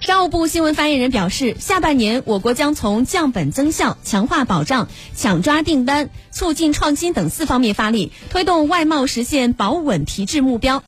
商务部新闻发言人表示下半年我国将从降本增效强化保障抢抓订单促进创新等四方面发力推动外贸实现保稳提质目标。